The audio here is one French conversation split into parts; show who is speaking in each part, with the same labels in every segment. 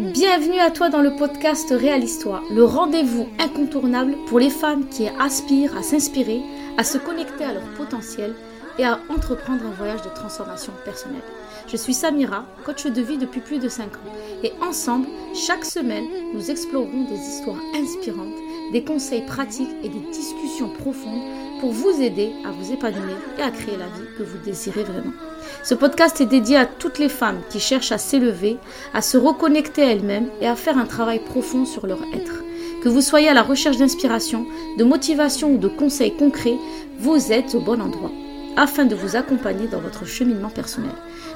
Speaker 1: Bienvenue à toi dans le podcast Réalise-toi, le rendez-vous incontournable pour les femmes qui aspirent à s'inspirer, à se connecter à leur potentiel et à entreprendre un voyage de transformation personnelle. Je suis Samira, coach de vie depuis plus de 5 ans et ensemble, chaque semaine, nous explorerons des histoires inspirantes, des conseils pratiques et des discussions profondes pour vous aider à vous épanouir et à créer la vie que vous désirez vraiment. Ce podcast est dédié à toutes les femmes qui cherchent à s'élever, à se reconnecter à elles-mêmes et à faire un travail profond sur leur être. Que vous soyez à la recherche d'inspiration, de motivation ou de conseils concrets, vous êtes au bon endroit afin de vous accompagner dans votre cheminement personnel.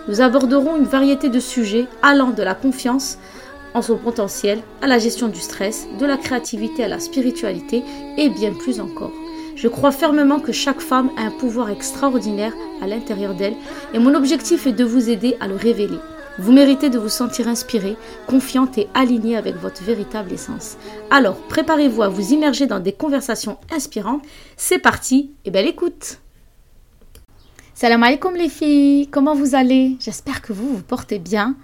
Speaker 1: Nous aborderons une variété de sujets allant de la confiance en son potentiel à la gestion du stress, de la créativité à la spiritualité et bien plus encore. Je crois fermement que chaque femme a un pouvoir extraordinaire à l'intérieur d'elle et mon objectif est de vous aider à le révéler. Vous méritez de vous sentir inspirée, confiante et alignée avec votre véritable essence. Alors, préparez-vous à vous immerger dans des conversations inspirantes. C'est parti et belle écoute Salam alaikum les filles, comment vous allez? J'espère que vous vous portez bien.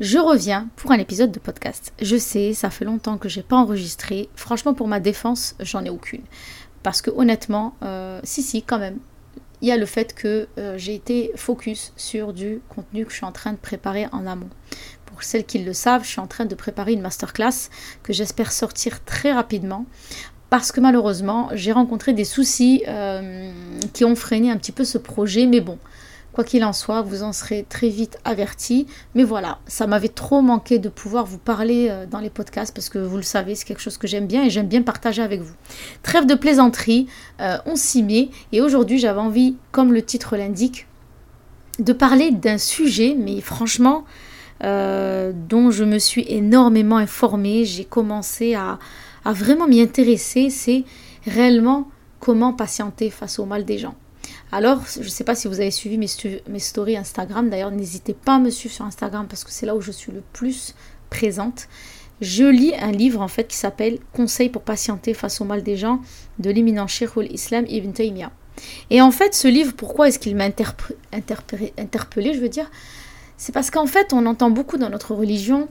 Speaker 1: Je reviens pour un épisode de podcast. Je sais, ça fait longtemps que j'ai pas enregistré. Franchement, pour ma défense, j'en ai aucune. Parce que honnêtement, euh, si, si, quand même, il y a le fait que euh, j'ai été focus sur du contenu que je suis en train de préparer en amont. Pour celles qui le savent, je suis en train de préparer une masterclass que j'espère sortir très rapidement parce que malheureusement, j'ai rencontré des soucis euh, qui ont freiné un petit peu ce projet. Mais bon, Quoi qu'il en soit, vous en serez très vite avertis. Mais voilà, ça m'avait trop manqué de pouvoir vous parler euh, dans les podcasts parce que vous le savez, c'est quelque chose que j'aime bien et j'aime bien partager avec vous. Trêve de plaisanterie, euh, on s'y met. Et aujourd'hui, j'avais envie, comme le titre l'indique, de parler d'un sujet, mais franchement, euh, dont je me suis énormément informée. J'ai commencé à vraiment m'y intéresser. C'est réellement comment patienter face au mal des gens. Alors, je ne sais pas si vous avez suivi mes, stories Instagram. D'ailleurs, n'hésitez pas à me suivre sur Instagram parce que c'est là où je suis le plus présente. Je lis un livre en fait qui s'appelle Conseils pour patienter face au mal des gens de l'éminent Sheikhul Islam Ibn Taymiyyah. Et en fait, ce livre, pourquoi est-ce qu'il m'a interpellé, je veux dire? C'est parce qu'en fait, on entend beaucoup dans notre religion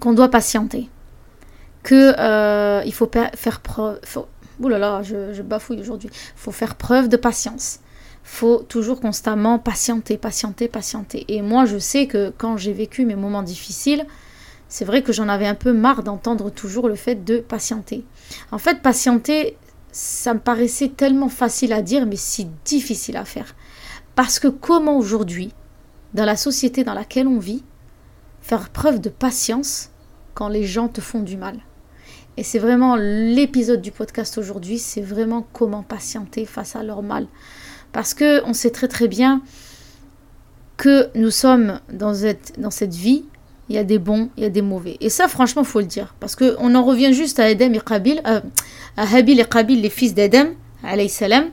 Speaker 1: qu'on doit patienter, que euh, faut faire preuve, Ouh là là, je, bafouille aujourd'hui. Faut faire preuve de patience. faut toujours constamment patienter, patienter, patienter. Et moi, je sais que quand j'ai vécu mes moments difficiles, c'est vrai que j'en avais un peu marre d'entendre toujours le fait de patienter. En fait, patienter, ça me paraissait tellement facile à dire, mais si difficile à faire. Parce que comment aujourd'hui, dans la société dans laquelle on vit, faire preuve de patience quand les gens te font du mal? Et c'est vraiment l'épisode du podcast aujourd'hui, c'est vraiment comment patienter face à leur mal. Parce que on sait très très bien que nous sommes dans cette, dans vie, il y a des bons, il y a des mauvais. Et ça, franchement, faut le dire. Parce qu'on en revient juste à Adam et Qabil, euh, à Habil et Qabil, les fils d'Adam, salam.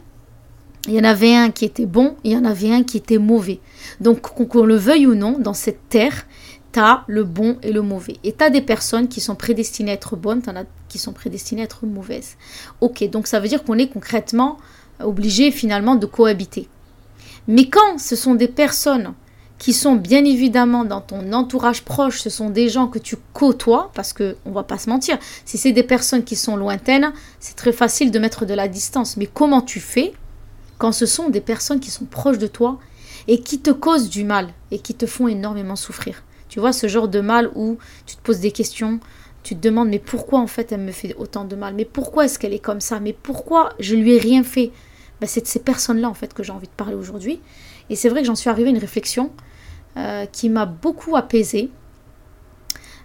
Speaker 1: Il y en avait un qui était bon, il y en avait un qui était mauvais. Donc, qu'on le veuille ou non, dans cette terre, T'as le bon et le mauvais. Et tu as des personnes qui sont prédestinées à être bonnes, t'en as qui sont prédestinées à être mauvaises. Ok, donc ça veut dire qu'on est concrètement obligé finalement de cohabiter. Mais quand ce sont des personnes qui sont bien évidemment dans ton entourage proche, ce sont des gens que tu côtoies, parce que on va pas se mentir, si c'est des personnes qui sont lointaines, c'est très facile de mettre de la distance. Mais comment tu fais quand ce sont des personnes qui sont proches de toi et qui te causent du mal et qui te font énormément souffrir? Tu vois, ce genre de mal où tu te poses des questions, tu te demandes mais pourquoi en fait elle me fait autant de mal? Mais pourquoi est-ce qu'elle est comme ça? Mais pourquoi je lui ai rien fait? Ben, C'est de ces personnes-là en fait que j'ai envie de parler aujourd'hui. Et c'est vrai que j'en suis arrivée à une réflexion euh, qui m'a beaucoup apaisée.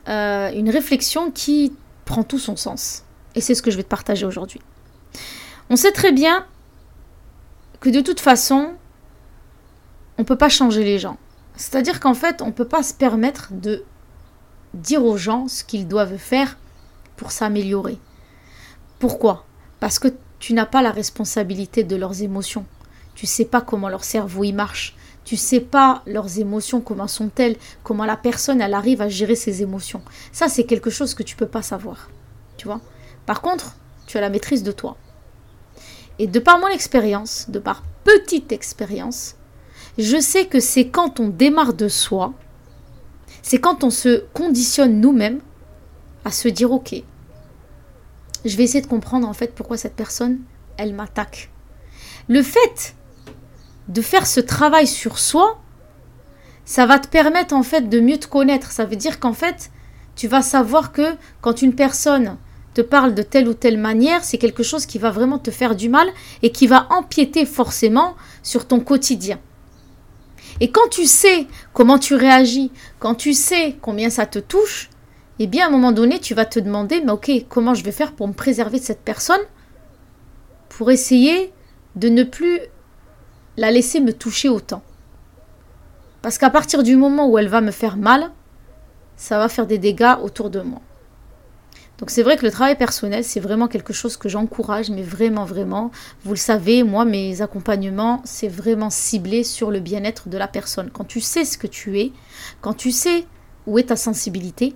Speaker 1: Euh, une réflexion qui prend tout son sens. Et c'est ce que je vais te partager aujourd'hui. On sait très bien que de toute façon, on ne peut pas changer les gens. C'est-à-dire qu'en fait, on ne peut pas se permettre de dire aux gens ce qu'ils doivent faire pour s'améliorer. Pourquoi? Parce que tu n'as pas la responsabilité de leurs émotions. Tu sais pas comment leur cerveau y marche. Tu sais pas leurs émotions, comment sont-elles, comment la personne elle arrive à gérer ses émotions. Ça c'est quelque chose que tu peux pas savoir. Tu vois? Par contre, tu as la maîtrise de toi. Et de par mon expérience, de par petite expérience, je sais que c'est quand on démarre de soi, C'est quand on se conditionne nous-mêmes à se dire ok, je vais essayer de comprendre en fait pourquoi cette personne, elle m'attaque. Le fait de faire ce travail sur soi, ça va te permettre en fait de mieux te connaître. Ça veut dire qu'en fait, tu vas savoir que quand une personne te parle de telle ou telle manière, c'est quelque chose qui va vraiment te faire du mal et qui va empiéter forcément sur ton quotidien. Et quand tu sais comment tu réagis, quand tu sais combien ça te touche, eh bien à un moment donné, tu vas te demander, mais ok, comment je vais faire pour me préserver de cette personne Pour essayer de ne plus la laisser me toucher autant? Parce qu'à partir du moment où elle va me faire mal, ça va faire des dégâts autour de moi. Donc c'est vrai que le travail personnel, c'est vraiment quelque chose que j'encourage, mais vraiment, vraiment. Vous le savez, moi, mes accompagnements, c'est vraiment ciblé sur le bien-être de la personne. Quand tu sais ce que tu es, quand tu sais où est ta sensibilité,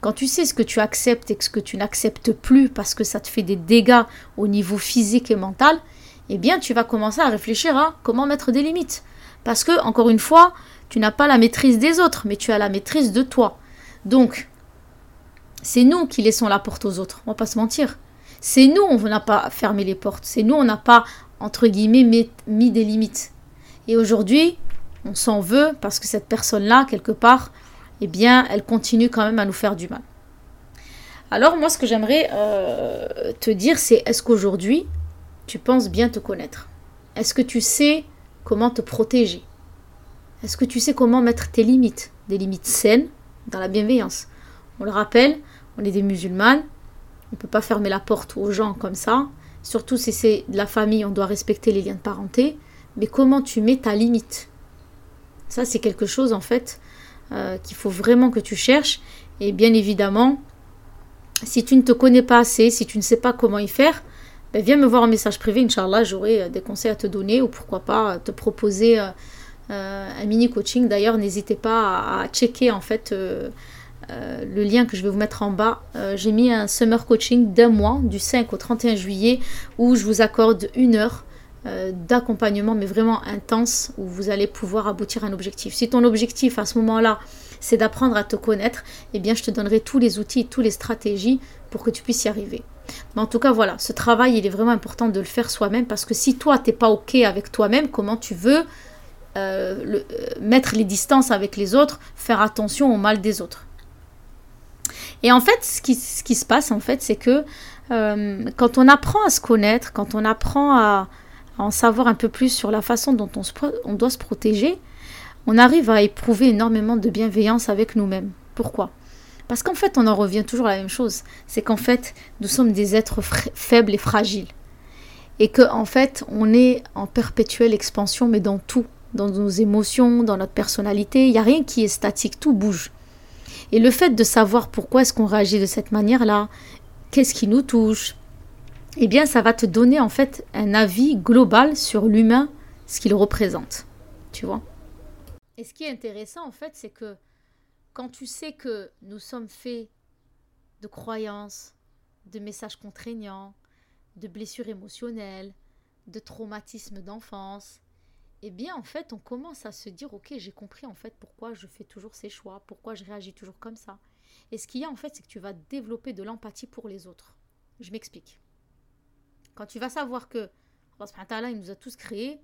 Speaker 1: quand tu sais ce que tu acceptes et ce que tu n'acceptes plus parce que ça te fait des dégâts au niveau physique et mental, eh bien tu vas commencer à réfléchir à comment mettre des limites. Parce que, encore une fois, tu n'as pas la maîtrise des autres, mais tu as la maîtrise de toi. Donc, c'est nous qui laissons la porte aux autres, on va pas se mentir. C'est nous, on n'a pas fermé les portes. C'est nous, on n'a pas, entre guillemets, mis des limites. Et aujourd'hui, on s'en veut parce que cette personne-là, quelque part, eh bien, elle continue quand même à nous faire du mal. Alors moi, ce que j'aimerais euh, te dire, c'est est-ce qu'aujourd'hui, tu penses bien te connaître? Est-ce que tu sais comment te protéger? Est-ce que tu sais comment mettre tes limites? Des limites saines dans la bienveillance. On le rappelle, on est des musulmanes, on ne peut pas fermer la porte aux gens comme ça. Surtout si c'est de la famille, on doit respecter les liens de parenté. Mais comment tu mets ta limite? Ça, c'est quelque chose en fait euh, qu'il faut vraiment que tu cherches. Et bien évidemment, si tu ne te connais pas assez, si tu ne sais pas comment y faire, ben viens me voir en message privé, Inch'Allah, j'aurai euh, des conseils à te donner ou pourquoi pas te proposer euh, un mini coaching. D'ailleurs, n'hésitez pas à, checker en fait le lien que je vais vous mettre en bas. J'ai mis un summer coaching d'un mois, du 5 au 31 juillet, où je vous accorde une heure euh, d'accompagnement, mais vraiment intense, où vous allez pouvoir aboutir à un objectif. Si ton objectif à ce moment-là, c'est d'apprendre à te connaître, eh bien je te donnerai tous les outils, toutes les stratégies pour que tu puisses y arriver. Mais en tout cas, voilà, ce travail, il est vraiment important de le faire soi-même, parce que si toi, t'es pas OK avec toi-même, comment tu veux euh, euh, mettre les distances avec les autres, faire attention au mal des autres? Et en fait, ce qui, se passe, en fait, c'est que quand on apprend à se connaître, quand on apprend à, en savoir un peu plus sur la façon dont on, doit se protéger, on arrive à éprouver énormément de bienveillance avec nous-mêmes. Pourquoi? Parce qu'en fait, on en revient toujours à la même chose. C'est qu'en fait, nous sommes des êtres faibles et fragiles. Et qu'en en fait, on est en perpétuelle expansion, mais dans tout. Dans nos émotions, dans notre personnalité. Il n'y a rien qui est statique, tout bouge. Et le fait de savoir pourquoi est-ce qu'on réagit de cette manière-là, qu'est-ce qui nous touche, eh bien ça va te donner en fait un avis global sur l'humain, ce qu'il représente. Tu vois? Et ce qui est intéressant en fait, c'est que quand tu sais que nous sommes faits de croyances, de messages contraignants, de blessures émotionnelles, de traumatismes d'enfance, eh bien en fait on commence à se dire ok j'ai compris en fait pourquoi je fais toujours ces choix, pourquoi je réagis toujours comme ça. Et ce qu'il y a en fait c'est que tu vas développer de l'empathie pour les autres. Je m'explique. Quand tu vas savoir que Allah il nous a tous créés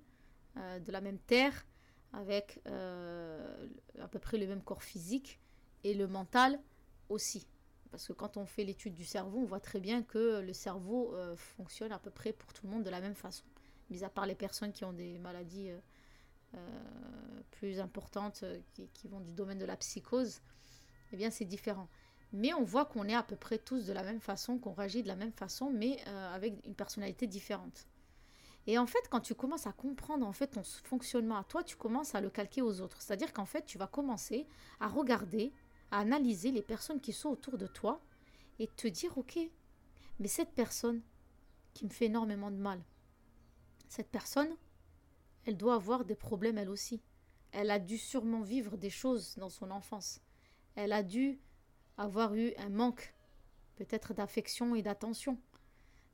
Speaker 1: euh, de la même terre, avec euh, à peu près le même corps physique et le mental aussi. Parce que quand on fait l'étude du cerveau, on voit très bien que le cerveau euh, fonctionne à peu près pour tout le monde de la même façon. Mis à part les personnes qui ont des maladies plus importantes, qui, qui, vont du domaine de la psychose, eh bien c'est différent mais on voit qu'on est à peu près tous de la même façon, qu'on réagit de la même façon, mais euh, avec une personnalité différente. Et en fait, quand tu commences à comprendre en fait ton fonctionnement à toi, tu commences à le calquer aux autres. C'est-à-dire qu'en fait, tu vas commencer à regarder, à analyser les personnes qui sont autour de toi et te dire ok, mais cette personne qui me fait énormément de mal, cette personne, elle doit avoir des problèmes elle aussi. Elle a dû sûrement vivre des choses dans son enfance. Elle a dû avoir eu un manque peut-être d'affection et d'attention.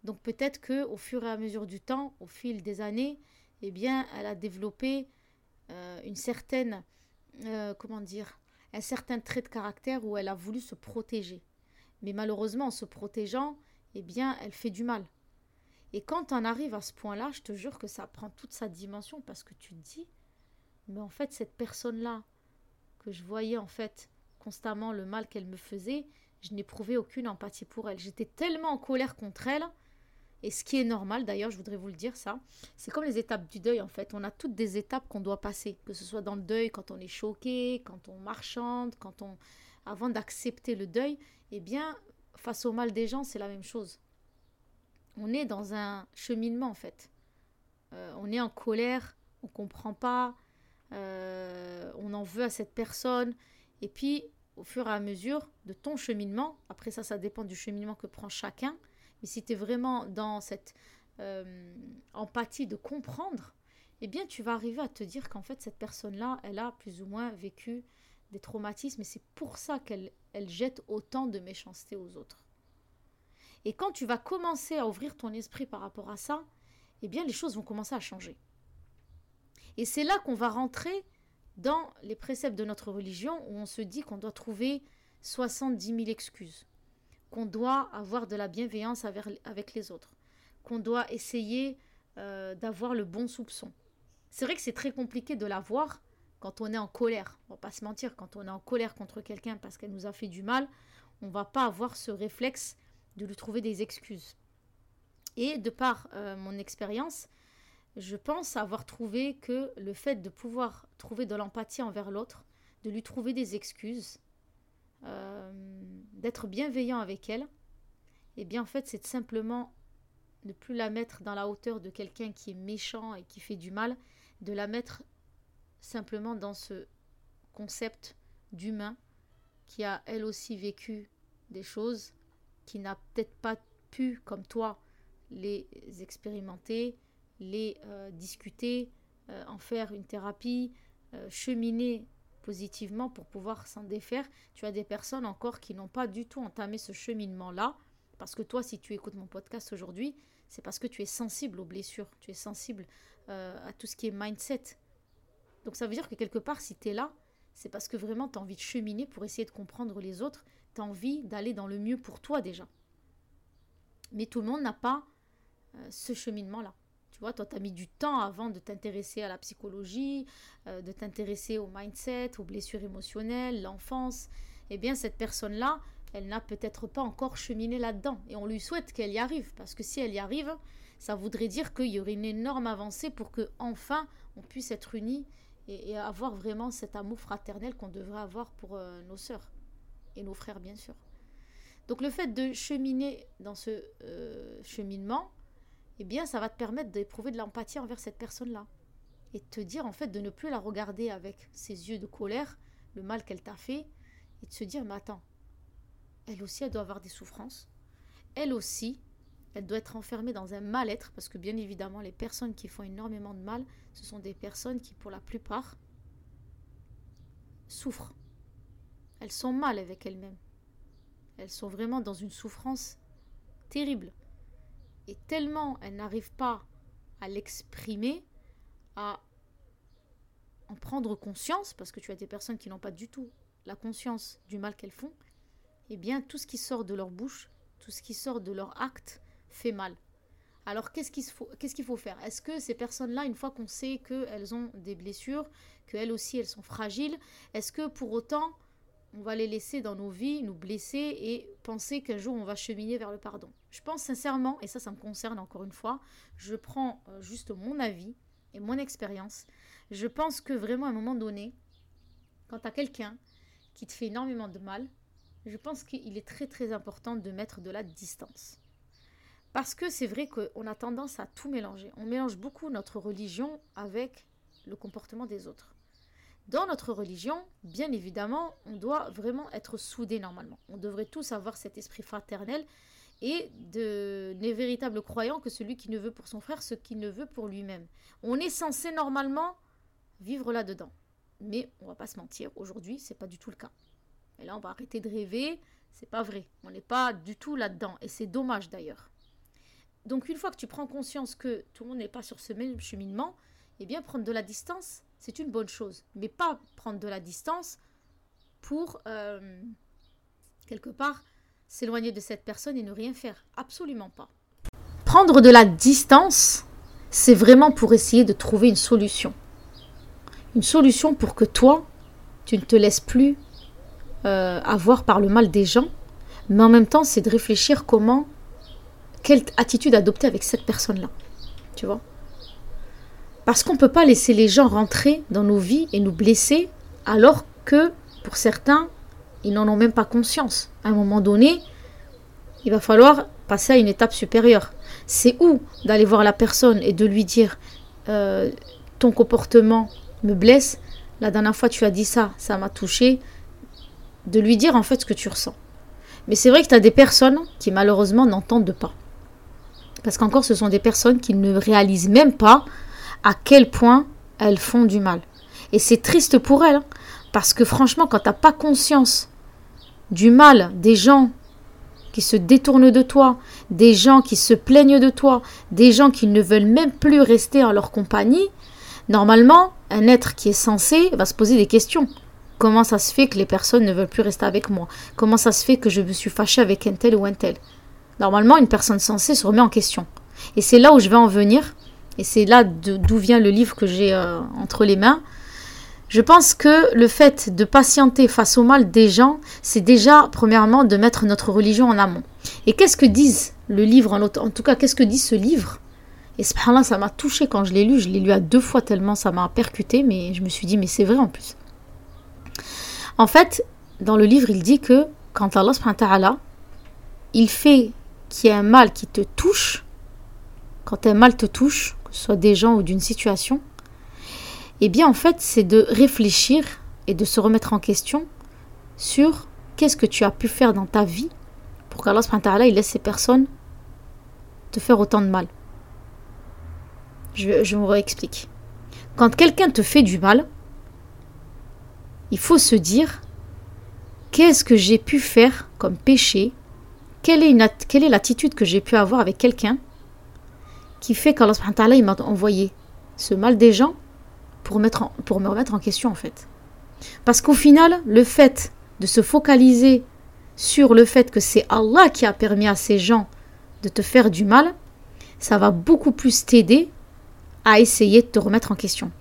Speaker 1: Donc peut-être que au fur et à mesure du temps, au fil des années, eh bien, elle a développé euh, une certaine, euh, comment dire, un certain trait de caractère où elle a voulu se protéger. Mais malheureusement, en se protégeant, eh bien, elle fait du mal. Et quand on arrive à ce point-là, je te jure que ça prend toute sa dimension parce que tu te dis, mais en fait, cette personne-là, que je voyais en fait constamment le mal qu'elle me faisait, je n'éprouvais aucune empathie pour elle. J'étais tellement en colère contre elle. Et ce qui est normal, d'ailleurs, je voudrais vous le dire ça, c'est comme les étapes du deuil en fait. On a toutes des étapes qu'on doit passer, que ce soit dans le deuil, quand on est choqué, quand on marchande, quand on, avant d'accepter le deuil, eh bien, face au mal des gens, c'est la même chose. On est dans un cheminement en fait. Euh, on est en colère, on comprend pas, euh, on en veut à cette personne, et puis au fur et à mesure de ton cheminement, après ça, ça dépend du cheminement que prend chacun, mais si tu es vraiment dans cette euh, empathie de comprendre, eh bien tu vas arriver à te dire qu'en fait cette personne-là, elle a plus ou moins vécu des traumatismes et c'est pour ça qu'elle elle jette autant de méchanceté aux autres. Et quand tu vas commencer à ouvrir ton esprit par rapport à ça, eh bien les choses vont commencer à changer. Et c'est là qu'on va rentrer dans les préceptes de notre religion où on se dit qu'on doit trouver 70 000 excuses, qu'on doit avoir de la bienveillance avec les autres, qu'on doit essayer euh, d'avoir le bon soupçon. C'est vrai que c'est très compliqué de l'avoir quand on est en colère. On va pas se mentir, quand on est en colère contre quelqu'un parce qu'elle nous a fait du mal, on va pas avoir ce réflexe de lui trouver des excuses. Et de par euh, mon expérience, je pense avoir trouvé que le fait de pouvoir trouver de l'empathie envers l'autre, de lui trouver des excuses, euh, d'être bienveillant avec elle, eh bien en fait c'est simplement ne plus la mettre dans la hauteur de quelqu'un qui est méchant et qui fait du mal, de la mettre simplement dans ce concept d'humain qui a elle aussi vécu des choses, qui n'a peut-être pas pu, comme toi, les expérimenter, les euh, discuter, euh, en faire une thérapie, euh, cheminer positivement pour pouvoir s'en défaire. Tu as des personnes encore qui n'ont pas du tout entamé ce cheminement-là. Parce que toi, si tu écoutes mon podcast aujourd'hui, c'est parce que tu es sensible aux blessures, tu es sensible à tout ce qui est mindset. Donc ça veut dire que quelque part, si tu es là, c'est parce que vraiment tu as envie de cheminer pour essayer de comprendre les autres, tu envie d'aller dans le mieux pour toi déjà. Mais tout le monde n'a pas ce cheminement-là. Tu vois, toi, tu as mis du temps avant de t'intéresser à la psychologie, euh, de t'intéresser au mindset, aux blessures émotionnelles, l'enfance. Eh bien, cette personne-là, elle n'a peut-être pas encore cheminé là-dedans. Et on lui souhaite qu'elle y arrive, parce que si elle y arrive, ça voudrait dire qu'il y aurait une énorme avancée pour que enfin on puisse être unis et, avoir vraiment cet amour fraternel qu'on devrait avoir pour euh, nos sœurs et nos frères, bien sûr. Donc le fait de cheminer dans ce euh, cheminement, eh bien, ça va te permettre d'éprouver de l'empathie envers cette personne-là. Et te dire, en fait, de ne plus la regarder avec ses yeux de colère, le mal qu'elle t'a fait, et de se dire, mais attends, elle aussi, elle doit avoir des souffrances. Elle aussi, elle doit être enfermée dans un mal-être, parce que bien évidemment, les personnes qui font énormément de mal, ce sont des personnes qui, pour la plupart, souffrent. Elles sont mal avec elles-mêmes. Elles sont vraiment dans une souffrance terrible. Et tellement elles n'arrivent pas à l'exprimer, à en prendre conscience, parce que tu as des personnes qui n'ont pas du tout la conscience du mal qu'elles font, eh bien tout ce qui sort de leur bouche, tout ce qui sort de leur acte fait mal. Alors qu'est-ce qu'il faut, faire? Est-ce que ces personnes-là, une fois qu'on sait qu'elles ont des blessures, qu'elles aussi elles sont fragiles, est-ce que pour autant on va les laisser dans nos vies, nous blesser et penser qu'un jour on va cheminer vers le pardon. Je pense sincèrement, et ça ça me concerne encore une fois, je prends euh, juste mon avis et mon expérience, je pense que vraiment à un moment donné, quand tu as quelqu'un qui te fait énormément de mal, je pense qu'il est très très important de mettre de la distance. Parce que c'est vrai qu'on a tendance à tout mélanger. On mélange beaucoup notre religion avec le comportement des autres. Dans notre religion, bien évidemment, on doit vraiment être soudés normalement. On devrait tous avoir cet esprit fraternel et de n'est véritable croyant que celui qui ne veut pour son frère ce qu'il ne veut pour lui-même. On est censé normalement vivre là-dedans. Mais on va pas se mentir, aujourd'hui, c'est pas du tout le cas. Et là, on va arrêter de rêver, c'est pas vrai. On n'est pas du tout là-dedans et c'est dommage d'ailleurs. Donc une fois que tu prends conscience que tout le monde n'est pas sur ce même cheminement, eh bien prendre de la distance, c'est une bonne chose. Mais pas prendre de la distance pour, euh, quelque part, s'éloigner de cette personne et ne rien faire. Absolument pas. Prendre de la distance, c'est vraiment pour essayer de trouver une solution. Une solution pour que toi, tu ne te laisses plus euh, avoir par le mal des gens, mais en même temps, c'est de réfléchir comment, quelle attitude adopter avec cette personne-là. Tu vois? Parce qu'on ne peut pas laisser les gens rentrer dans nos vies et nous blesser alors que, pour certains, ils n'en ont même pas conscience. À un moment donné, il va falloir passer à une étape supérieure. C'est où d'aller voir la personne et de lui dire euh, ton comportement me blesse, la dernière fois tu as dit ça, ça m'a touché, de lui dire en fait ce que tu ressens. Mais c'est vrai que tu as des personnes qui malheureusement n'entendent pas. Parce qu'encore ce sont des personnes qui ne réalisent même pas à quel point elles font du mal. Et c'est triste pour elles, hein, parce que franchement quand tu n'as pas conscience du mal des gens qui se détournent de toi, des gens qui se plaignent de toi, des gens qui ne veulent même plus rester en leur compagnie, normalement, un être qui est censé va se poser des questions. Comment ça se fait que les personnes ne veulent plus rester avec moi? Comment ça se fait que je me suis fâché avec un tel ou un tel? Normalement, une personne censée se remet en question. Et c'est là où je vais en venir, et c'est là d'où vient le livre que j'ai euh, entre les mains. Je pense que le fait de patienter face au mal des gens, c'est déjà, premièrement, de mettre notre religion en amont. Et qu'est-ce que disent le livre, en, en tout cas, qu'est-ce que dit ce livre? Et subhanallah, ça m'a touché quand je l'ai lu. Je l'ai lu à deux fois tellement ça m'a percuté, mais je me suis dit, mais c'est vrai en plus. En fait, dans le livre, il dit que quand Allah il fait qu'il y ait un mal qui te touche, quand un mal te touche, soit des gens ou d'une situation, eh bien en fait c'est de réfléchir et de se remettre en question sur qu'est-ce que tu as pu faire dans ta vie pour qu'Allah il laisse ces personnes te faire autant de mal. Je, je réexplique. Quand quelqu'un te fait du mal, il faut se dire qu'est-ce que j'ai pu faire comme péché? Quelle est l'attitude que j'ai pu avoir avec quelqu'un qui fait qu'Allah m'a envoyé ce mal des gens pour me remettre en question en fait. Parce qu'au final, le fait de se focaliser sur le fait que c'est Allah qui a permis à ces gens de te faire du mal, ça va beaucoup plus t'aider à essayer de te remettre en question.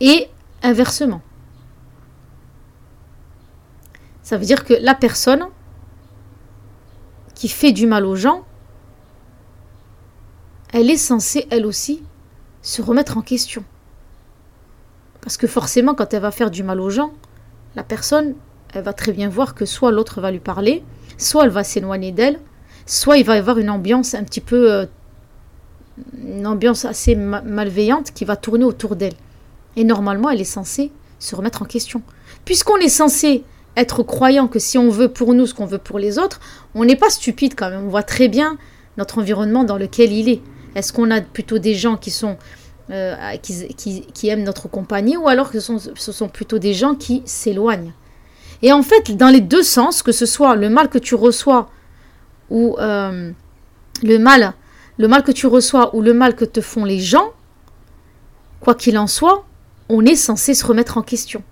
Speaker 1: Et inversement. Ça veut dire que la personne qui fait du mal aux gens, elle est censée, elle aussi, se remettre en question. Parce que forcément, quand elle va faire du mal aux gens, la personne, elle va très bien voir que soit l'autre va lui parler, soit elle va s'éloigner d'elle, soit il va y avoir une ambiance un petit peu, euh, une ambiance assez malveillante qui va tourner autour d'elle. Et normalement, elle est censée se remettre en question. Puisqu'on est censé être croyant que si on veut pour nous ce qu'on veut pour les autres, on n'est pas stupide quand même. On voit très bien notre environnement dans lequel il est. Est-ce qu'on a plutôt des gens qui sont euh, qui, aiment notre compagnie ou alors que ce sont, plutôt des gens qui s'éloignent? Et en fait, dans les deux sens, que ce soit le mal que tu reçois ou euh, le mal, le mal que tu reçois ou le mal que te font les gens, quoi qu'il en soit, on est censé se remettre en question.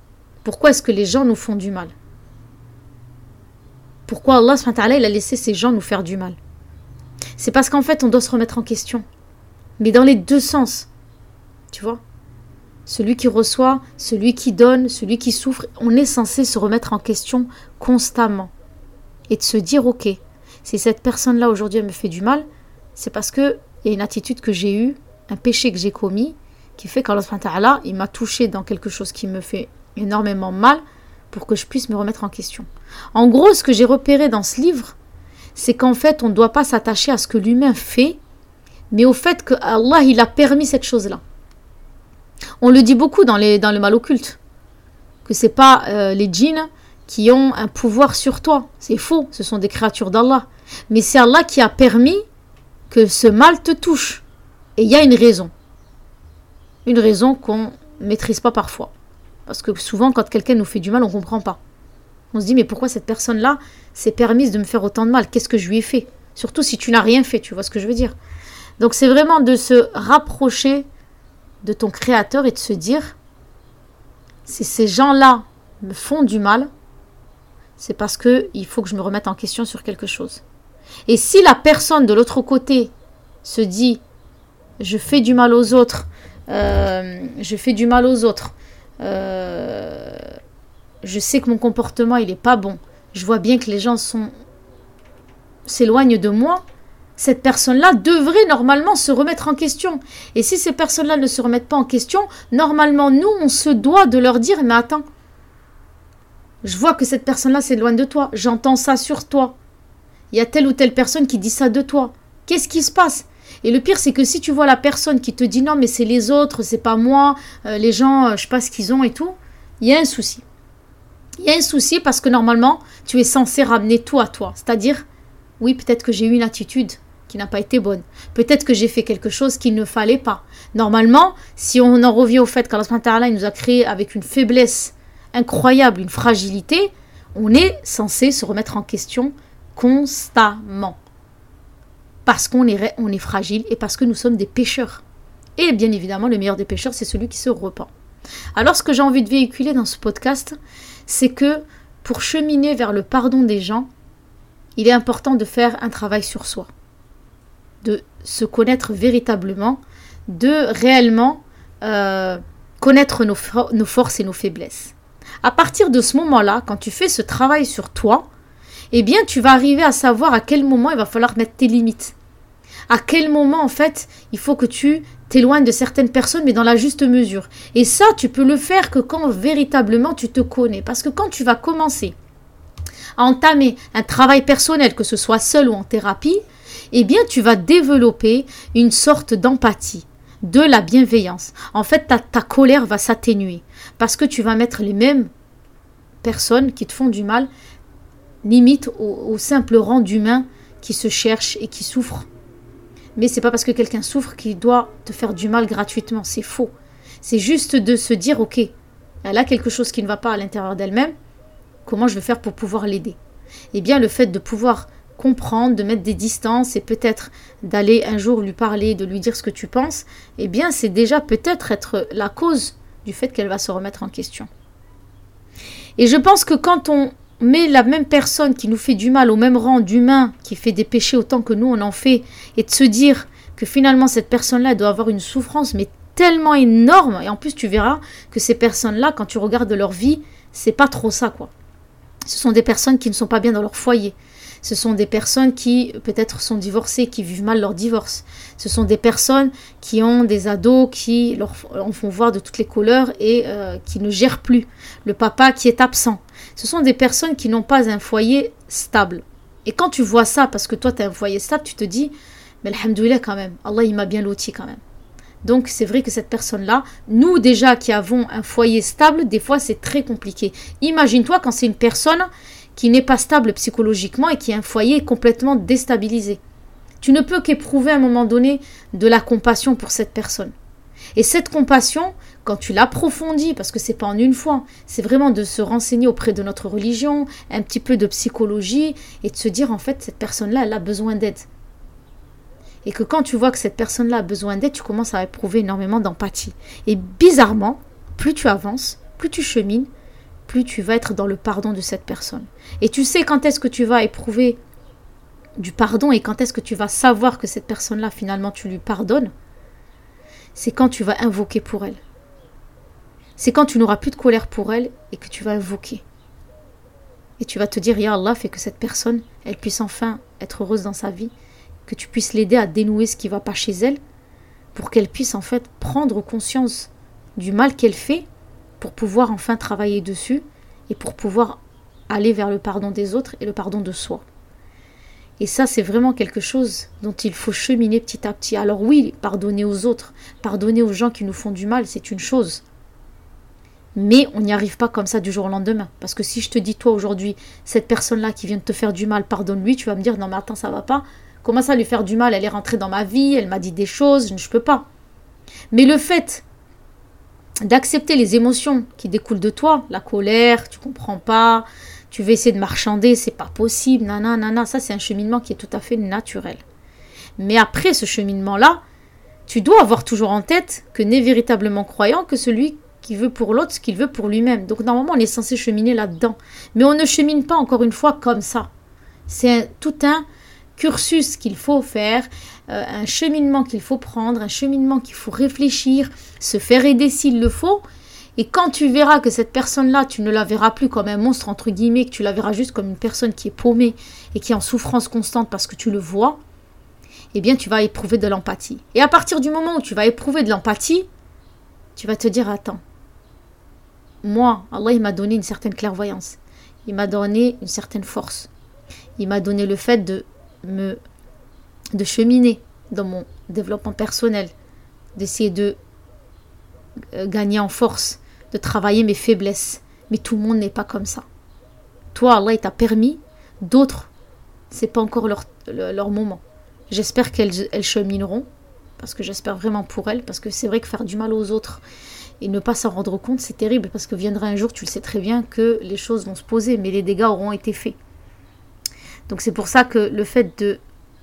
Speaker 1: Pourquoi est-ce que les gens nous font du mal? Pourquoi Allah a laissé ces gens nous faire du mal? C'est parce qu'en fait, on doit se remettre en question. Mais dans les deux sens. Tu vois? Celui qui reçoit, celui qui donne, celui qui souffre, on est censé se remettre en question constamment. Et de se dire, ok, si cette personne-là aujourd'hui me fait du mal, c'est parce qu'il y a une attitude que j'ai eue, un péché que j'ai commis, qui fait qu'Allah il m'a touché dans quelque chose qui me fait énormément mal pour que je puisse me remettre en question. En gros, ce que j'ai repéré dans ce livre, c'est qu'en fait, on ne doit pas s'attacher à ce que l'humain fait, mais au fait que Allah, il a permis cette chose-là. On le dit beaucoup dans, le mal occulte, que c'est pas euh, les djinns qui ont un pouvoir sur toi. C'est faux, ce sont des créatures d'Allah. Mais c'est Allah qui a permis que ce mal te touche. Et il y a une raison. Une raison qu'on ne maîtrise pas parfois. Parce que souvent, quand quelqu'un nous fait du mal, on ne comprend pas. On se dit, mais pourquoi cette personne-là s'est permise de me faire autant de mal? Qu'est-ce que je lui ai fait? Surtout si tu n'as rien fait, tu vois ce que je veux dire. Donc c'est vraiment de se rapprocher de ton créateur et de se dire, si ces gens-là me font du mal, c'est parce que il faut que je me remette en question sur quelque chose. Et si la personne de l'autre côté se dit je fais du mal aux autres, euh, je fais du mal aux autres, euh, je sais que mon comportement il est pas bon, je vois bien que les gens sont s'éloignent de moi, cette personne-là devrait normalement se remettre en question. Et si ces personnes-là ne se remettent pas en question, normalement, nous, on se doit de leur dire, mais attends, je vois que cette personne-là s'éloigne de toi, j'entends ça sur toi. Il y a telle ou telle personne qui dit ça de toi. Qu'est-ce qui se passe? Et le pire, c'est que si tu vois la personne qui te dit non, mais c'est les autres, c'est pas moi, euh, les gens, euh, je sais pas ce qu'ils ont et tout, il y a un souci. Il y a un souci parce que normalement, tu es censé ramener tout à toi. C'est-à-dire, oui, peut-être que j'ai eu une attitude qui n'a pas été bonne. Peut-être que j'ai fait quelque chose qu'il ne fallait pas. Normalement, si on en revient au fait qu'Allah nous a créé avec une faiblesse incroyable, une fragilité, on est censé se remettre en question constamment. Parce qu'on est, on est fragile et parce que nous sommes des pécheurs. Et bien évidemment, le meilleur des pécheurs, c'est celui qui se repent. Alors, ce que j'ai envie de véhiculer dans ce podcast, c'est que pour cheminer vers le pardon des gens, il est important de faire un travail sur soi, de se connaître véritablement, de réellement euh, connaître nos, forces et nos faiblesses. À partir de ce moment-là, quand tu fais ce travail sur toi, eh bien, tu vas arriver à savoir à quel moment il va falloir mettre tes limites. À quel moment, en fait, il faut que tu t'éloignes de certaines personnes, mais dans la juste mesure. Et ça, tu peux le faire que quand véritablement tu te connais. Parce que quand tu vas commencer à entamer un travail personnel, que ce soit seul ou en thérapie, eh bien, tu vas développer une sorte d'empathie, de la bienveillance. En fait, ta, colère va s'atténuer parce que tu vas mettre les mêmes personnes qui te font du mal, limite au, simple rang d'humain qui se cherche et qui souffre. Mais c'est pas parce que quelqu'un souffre qu'il doit te faire du mal gratuitement, c'est faux. C'est juste de se dire ok, elle a quelque chose qui ne va pas à l'intérieur d'elle-même, comment je vais faire pour pouvoir l'aider? Eh bien, le fait de pouvoir comprendre, de mettre des distances et peut-être d'aller un jour lui parler, de lui dire ce que tu penses, eh bien, c'est déjà peut-être être la cause du fait qu'elle va se remettre en question. Et je pense que quand on met la même personne qui nous fait du mal au même rang d'humain, qui fait des péchés autant que nous on en fait, et de se dire que finalement cette personne-là doit avoir une souffrance, mais tellement énorme, et en plus tu verras que ces personnes-là, quand tu regardes leur vie, c'est pas trop ça quoi. Ce sont des personnes qui ne sont pas bien dans leur foyer. Ce sont des personnes qui peut-être sont divorcées, qui vivent mal leur divorce. Ce sont des personnes qui ont des ados qui leur en font voir de toutes les couleurs et euh, qui ne gèrent plus. Le papa qui est absent. Ce sont des personnes qui n'ont pas un foyer stable. Et quand tu vois ça, parce que toi tu as un foyer stable, tu te dis, mais alhamdoulilah quand même, Allah il m'a bien loti quand même. Donc c'est vrai que cette personne-là, nous déjà qui avons un foyer stable, des fois c'est très compliqué. Imagine-toi quand c'est une personne qui n'est pas stable psychologiquement et qui a un foyer complètement déstabilisé. Tu ne peux qu'éprouver à un moment donné de la compassion pour cette personne. Et cette compassion, quand tu l'approfondis, parce que c'est pas en une fois, c'est vraiment de se renseigner auprès de notre religion, un petit peu de psychologie, et de se dire en fait cette personne-là, elle a besoin d'aide. Et que quand tu vois que cette personne-là a besoin d'aide, tu commences à éprouver énormément d'empathie. Et bizarrement, plus tu avances, plus tu chemines, plus tu vas être dans le pardon de cette personne. Et tu sais quand est-ce que tu vas éprouver du pardon et quand est-ce que tu vas savoir que cette personne-là, finalement, tu lui pardonnes. C'est quand tu vas invoquer pour elle. C'est quand tu n'auras plus de colère pour elle et que tu vas invoquer. Et tu vas te dire, Ya Allah, fait que cette personne, elle puisse enfin être heureuse dans sa vie, que tu puisses l'aider à dénouer ce qui ne va pas chez elle, pour qu'elle puisse en fait prendre conscience du mal qu'elle fait pour pouvoir enfin travailler dessus et pour pouvoir aller vers le pardon des autres et le pardon de soi. Et ça, c'est vraiment quelque chose dont il faut cheminer petit à petit. Alors oui, pardonner aux autres, pardonner aux gens qui nous font du mal, c'est une chose. Mais on n'y arrive pas comme ça du jour au lendemain. Parce que si je te dis, toi aujourd'hui, cette personne-là qui vient de te faire du mal, pardonne-lui, tu vas me dire, non mais attends, ça va pas. Comment ça lui faire du mal? Elle est rentrée dans ma vie, elle m'a dit des choses, je ne peux pas. Mais le fait d'accepter les émotions qui découlent de toi, la colère, tu comprends pas, tu veux essayer de marchander, c'est pas possible, nana, nana, ça c'est un cheminement qui est tout à fait naturel. Mais après ce cheminement-là, tu dois avoir toujours en tête que n'est véritablement croyant que celui qu'il veut pour l'autre ce qu'il veut pour lui-même. Donc normalement, on est censé cheminer là-dedans. Mais on ne chemine pas, encore une fois, comme ça. C'est tout un cursus qu'il faut faire, euh, un cheminement qu'il faut prendre, un cheminement qu'il faut réfléchir, se faire aider s'il le faut. Et quand tu verras que cette personne-là, tu ne la verras plus comme un monstre, entre guillemets, que tu la verras juste comme une personne qui est paumée et qui est en souffrance constante parce que tu le vois, eh bien, tu vas éprouver de l'empathie. Et à partir du moment où tu vas éprouver de l'empathie, tu vas te dire, attends, moi, Allah, il m'a donné une certaine clairvoyance. Il m'a donné une certaine force. Il m'a donné le fait de me de cheminer dans mon développement personnel, d'essayer de euh, gagner en force, de travailler mes faiblesses. Mais tout le monde n'est pas comme ça. Toi, Allah, t'a permis, d'autres, c'est pas encore leur, leur moment. J'espère qu'elles elles chemineront, parce que j'espère vraiment pour elles, parce que c'est vrai que faire du mal aux autres et ne pas s'en rendre compte, c'est terrible, parce que viendra un jour, tu le sais très bien, que les choses vont se poser, mais les dégâts auront été faits. Donc c'est pour ça que le fait de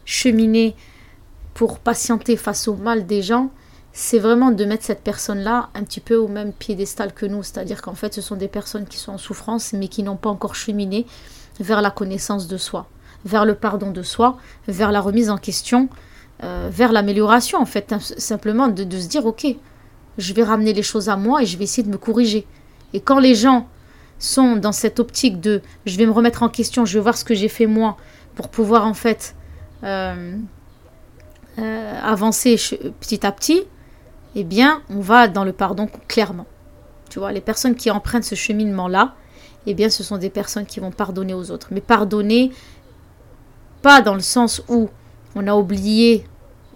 Speaker 1: cheminer pour patienter face au mal des gens, c'est vraiment de mettre cette personne-là un petit peu au même piédestal que nous. C'est-à-dire qu'en fait, ce sont des personnes qui sont en souffrance, mais qui n'ont pas encore cheminé vers la connaissance de soi, vers le pardon de soi, vers la remise en question, euh, vers l'amélioration, en fait, simplement de, de se dire, ok, je vais ramener les choses à moi et je vais essayer de me corriger. Et quand les gens sont dans cette optique de je vais me remettre en question, je vais voir ce que j'ai fait moi pour pouvoir en fait euh, euh, avancer petit à petit, eh bien, on va dans le pardon clairement. Tu vois, les personnes qui empruntent ce cheminement-là, eh bien, ce sont des personnes qui vont pardonner aux autres. Mais pardonner, pas dans le sens où on a oublié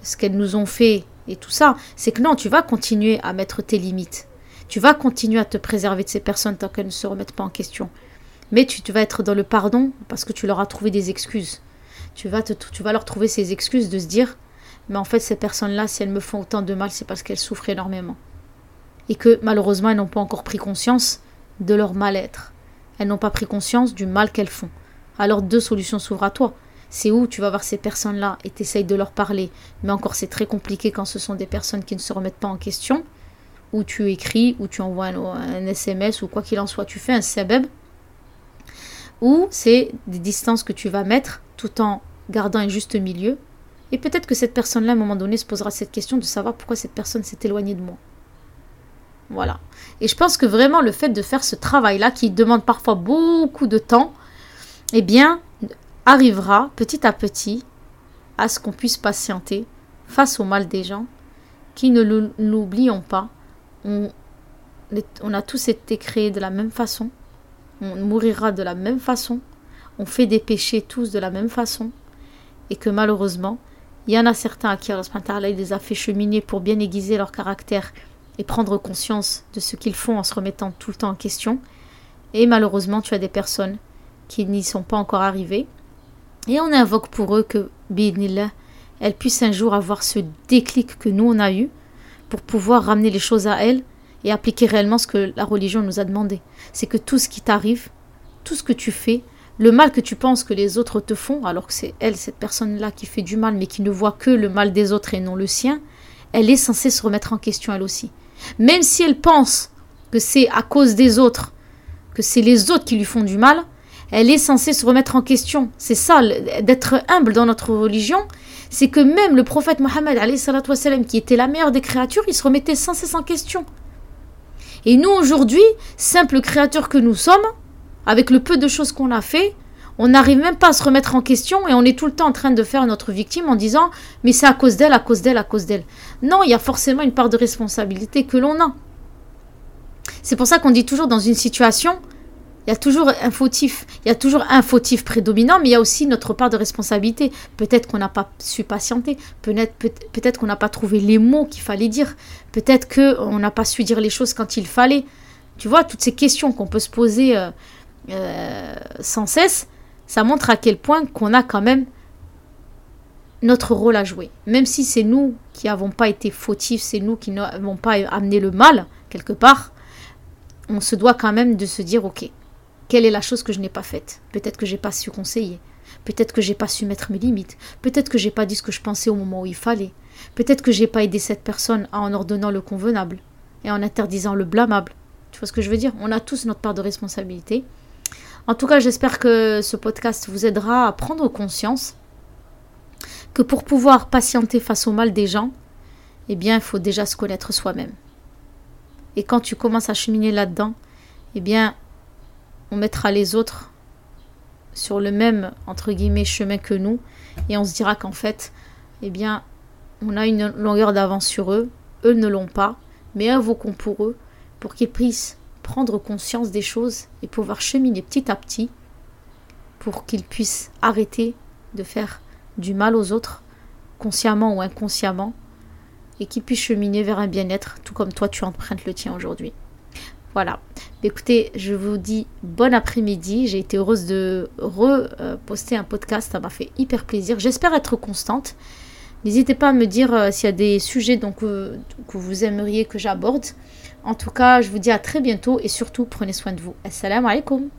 Speaker 1: ce qu'elles nous ont fait et tout ça. C'est que non, tu vas continuer à mettre tes limites. Tu vas continuer à te préserver de ces personnes tant qu'elles ne se remettent pas en question. Mais tu, vas être dans le pardon parce que tu leur as trouvé des excuses tu vas, tu vas leur trouver ces excuses de se dire mais en fait ces personnes-là, si elles me font autant de mal, c'est parce qu'elles souffrent énormément. Et que malheureusement, elles n'ont pas encore pris conscience de leur mal-être. Elles n'ont pas pris conscience du mal qu'elles font. Alors deux solutions s'ouvrent à toi. C'est où tu vas voir ces personnes-là et t'essayes de leur parler. Mais encore c'est très compliqué quand ce sont des personnes qui ne se remettent pas en question. Ou tu écris, ou tu envoies un, SMS, ou quoi qu'il en soit, tu fais un sebeb. Ou c'est des distances que tu vas mettre tout en gardant un juste milieu. Et peut-être que cette personne-là, à un moment donné, se posera cette question de savoir pourquoi cette personne s'est éloignée de moi. Voilà. Et je pense que vraiment le fait de faire ce travail-là, qui demande parfois beaucoup de temps, eh bien, arrivera petit à petit à ce qu'on puisse patienter face au mal des gens, qui ne l'oublions pas, on, a tous été créés de la même façon, on mourira de la même façon, on fait des péchés tous de la même façon, et que malheureusement, il y en a certains à qui Allah les a fait cheminer pour bien aiguiser leur caractère et prendre conscience de ce qu'ils font en se remettant tout le temps en question. Et malheureusement, tu as des personnes qui n'y sont pas encore arrivées. Et on invoque pour eux que, bidnillah, elles puissent un jour avoir ce déclic que nous on a eu pour pouvoir ramener les choses à elles et appliquer réellement ce que la religion nous a demandé. C'est que tout ce qui t'arrive, tout ce que tu fais, le mal que tu penses que les autres te font, alors que c'est elle, cette personne-là, qui fait du mal, mais qui ne voit que le mal des autres et non le sien, elle est censée se remettre en question elle aussi. Même si elle pense que c'est à cause des autres, que c'est les autres qui lui font du mal, elle est censée se remettre en question. C'est ça, d'être humble dans notre religion, c'est que même le prophète Mohammed, qui était la meilleure des créatures, il se remettait sans cesse en question. Et nous, aujourd'hui, simples créatures que nous sommes, avec le peu de choses qu'on a fait, on n'arrive même pas à se remettre en question et on est tout le temps en train de faire notre victime en disant mais c'est à cause d'elle, à cause d'elle, à cause d'elle. Non, il y a forcément une part de responsabilité que l'on a. C'est pour ça qu'on dit toujours dans une situation, il y a toujours un fautif, il y a toujours un fautif prédominant, mais il y a aussi notre part de responsabilité. Peut-être qu'on n'a pas su patienter, peut-être peut qu'on n'a pas trouvé les mots qu'il fallait dire, peut-être qu'on n'a pas su dire les choses quand il fallait. Tu vois, toutes ces questions qu'on peut se poser. Euh, euh, sans cesse, ça montre à quel point qu'on a quand même notre rôle à jouer. Même si c'est nous qui n'avons pas été fautifs, c'est nous qui n'avons pas amené le mal quelque part, on se doit quand même de se dire ok, quelle est la chose que je n'ai pas faite? Peut-être que j'ai pas su conseiller, peut-être que j'ai pas su mettre mes limites, peut-être que j'ai pas dit ce que je pensais au moment où il fallait, peut-être que j'ai pas aidé cette personne en ordonnant le convenable et en interdisant le blâmable. Tu vois ce que je veux dire? On a tous notre part de responsabilité. En tout cas, j'espère que ce podcast vous aidera à prendre conscience que pour pouvoir patienter face au mal des gens, eh bien, il faut déjà se connaître soi-même. Et quand tu commences à cheminer là-dedans, eh bien, on mettra les autres sur le même, entre guillemets, chemin que nous, et on se dira qu'en fait, eh bien, on a une longueur d'avance sur eux, eux ne l'ont pas, mais invoquons pour eux, pour qu'ils puissent prendre conscience des choses et pouvoir cheminer petit à petit, pour qu'ils puissent arrêter de faire du mal aux autres, consciemment ou inconsciemment, et qu'ils puissent cheminer vers un bien-être, tout comme toi tu empruntes le tien aujourd'hui. Voilà. Écoutez, je vous dis bon après-midi. J'ai été heureuse de reposter un podcast. Ça m'a fait hyper plaisir. J'espère être constante. N'hésitez pas à me dire euh, s'il y a des sujets euh, que vous aimeriez que j'aborde. En tout cas, je vous dis à très bientôt et surtout prenez soin de vous. Assalamu alaikum.